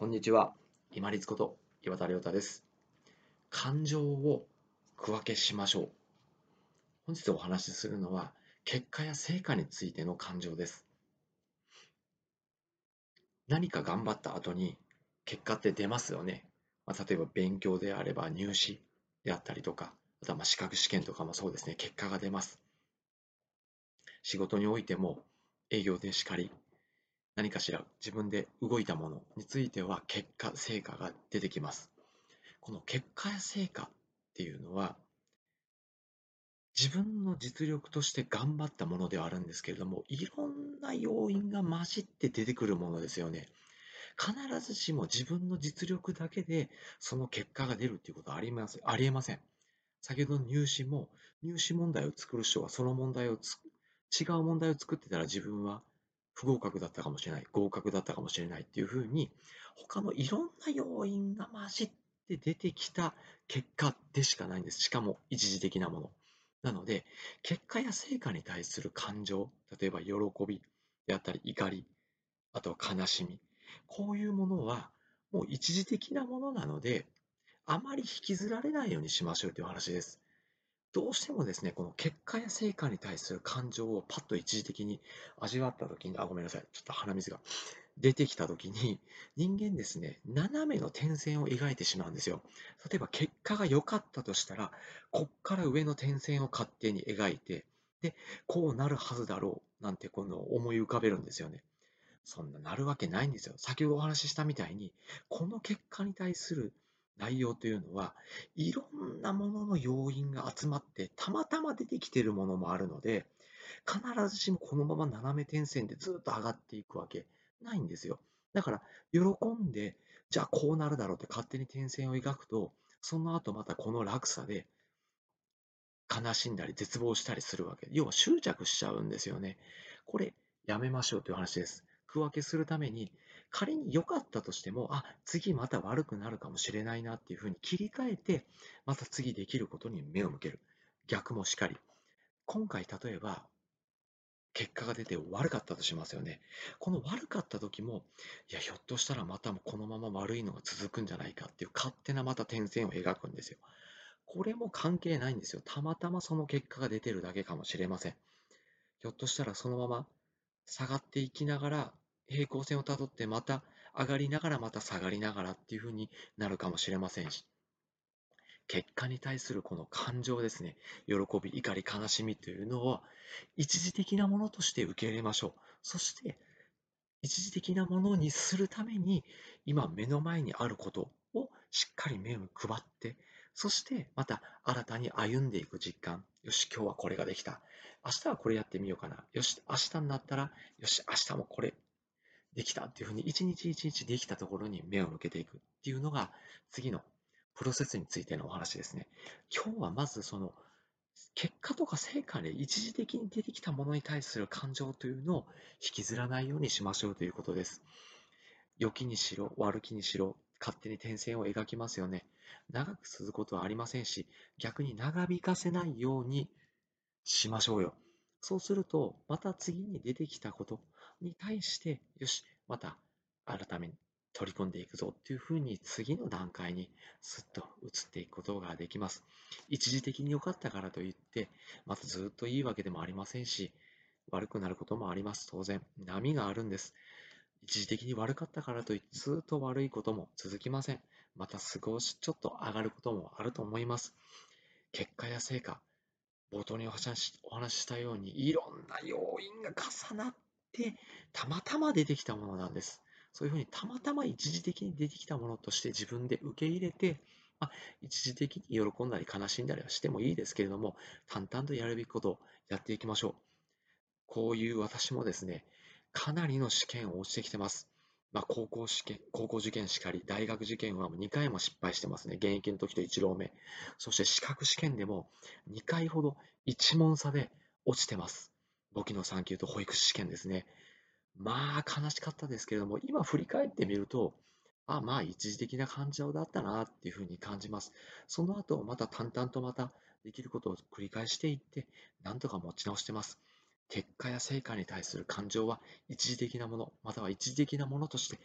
こんにちは。今立こと岩田亮太です。感情を区分けしましょう。本日お話しするのは、結果や成果についての感情です。何か頑張った後に結果って出ますよね。まあ、例えば勉強であれば入試であったりとか、あとはまあ資格試験とかもそうですね、結果が出ます。仕事においても営業でしかり、何かしら自分で動いたものについては結果、成果が出てきます。この結果や成果っていうのは自分の実力として頑張ったものではあるんですけれども、いろんな要因が混じって出てくるものですよね。必ずしも自分の実力だけでその結果が出るっていうことはありません。ありえません。先ほどの入試も入試問題を作る人はその問題を違う問題を作ってたら自分は不合格だったかもしれない、合格だったかもしれないっていうふうに、他のいろんな要因が混じって出てきた結果でしかないんです。しかも一時的なもの。なので、結果や成果に対する感情、例えば喜びであったり怒り、あとは悲しみ、こういうものはもう一時的なものなので、あまり引きずられないようにしましょうという話です。どうしてもですね、この結果や成果に対する感情をパッと一時的に味わったときに、あ、ごめんなさい、ちょっと鼻水が出てきたときに、人間ですね、斜めの点線を描いてしまうんですよ。例えば結果が良かったとしたら、こっから上の点線を勝手に描いて、で、こうなるはずだろうなんてこの思い浮かべるんですよね。そんななるわけないんですよ。先ほどお話ししたみたいに、この結果に対する内容というのは、いろんなものの要因が集まって、たまたま出てきているものもあるので、必ずしもこのまま斜め点線でずっと上がっていくわけないんですよ。だから、喜んで、じゃあこうなるだろうって勝手に点線を描くと、その後またこの落差で悲しんだり絶望したりするわけ。要は執着しちゃうんですよね。これ、やめましょうという話です。区分けするために、仮に良かったとしても、あ、次また悪くなるかもしれないなっていうふうに切り替えて、また次できることに目を向ける。逆もしかり。今回例えば、結果が出て悪かったとしますよね。この悪かった時も、いや、ひょっとしたらまたこのまま悪いのが続くんじゃないかっていう勝手なまた点線を描くんですよ。これも関係ないんですよ。たまたまその結果が出てるだけかもしれません。ひょっとしたらそのまま下がっていきながら平行線をたどってまた上がりながらまた下がりながらっていう風になるかもしれませんし。結果に対するこの感情ですね。喜び怒り悲しみというのは一時的なものとして受け入れましょう。そして一時的なものにするために今目の前にあることをしっかり目を配ってそしてまた新たに歩んでいく実感。よし今日はこれができた。明日はこれやってみようかな。よし明日になったらよし明日もこれ。できたっていうふうに一日一日できたところに目を向けていくっていうのが次のプロセスについてのお話ですね。今日はまずその結果とか成果で一時的に出てきたものに対する感情というのを引きずらないようにしましょうということです。良きにしろ悪きにしろ勝手に点線を描きますよね。長く続くことはありませんし逆に長引かせないようにしましょうよ。そうするとまた次に出てきたことに対して、よし、また改めに取り込んでいくぞっていうふうに次の段階にすっと移っていくことができます。一時的に良かったからといって、またずっといいわけでもありませんし、悪くなることもあります。当然、波があるんです。一時的に悪かったからといってずっと悪いことも続きません。また少しちょっと上がることもあると思います。結果や成果、冒頭にお話ししたように、いろんな要因が重なってたまたま出てきたものなんです。そういうふうにたまたま一時的に出てきたものとして自分で受け入れて、まあ、一時的に喜んだり悲しんだりはしてもいいですけれども、淡々とやるべきことをやっていきましょう。こういう私もですね、かなりの試験を落ちてきてます。まあ、高校試験、高校受験しかり、大学受験はもう2回も失敗してますね。現役の時と1浪目。そして資格試験でも2回ほど1問差で落ちてます。簿記の3級と保育士試験ですね。まあ悲しかったですけれども、今振り返ってみると、あまあ一時的な感情だったなっていうふうに感じます。その後、また淡々とまたできることを繰り返していって、なんとか持ち直してます。結果や成果に対する感情は一時的なもの、または一時的なものとして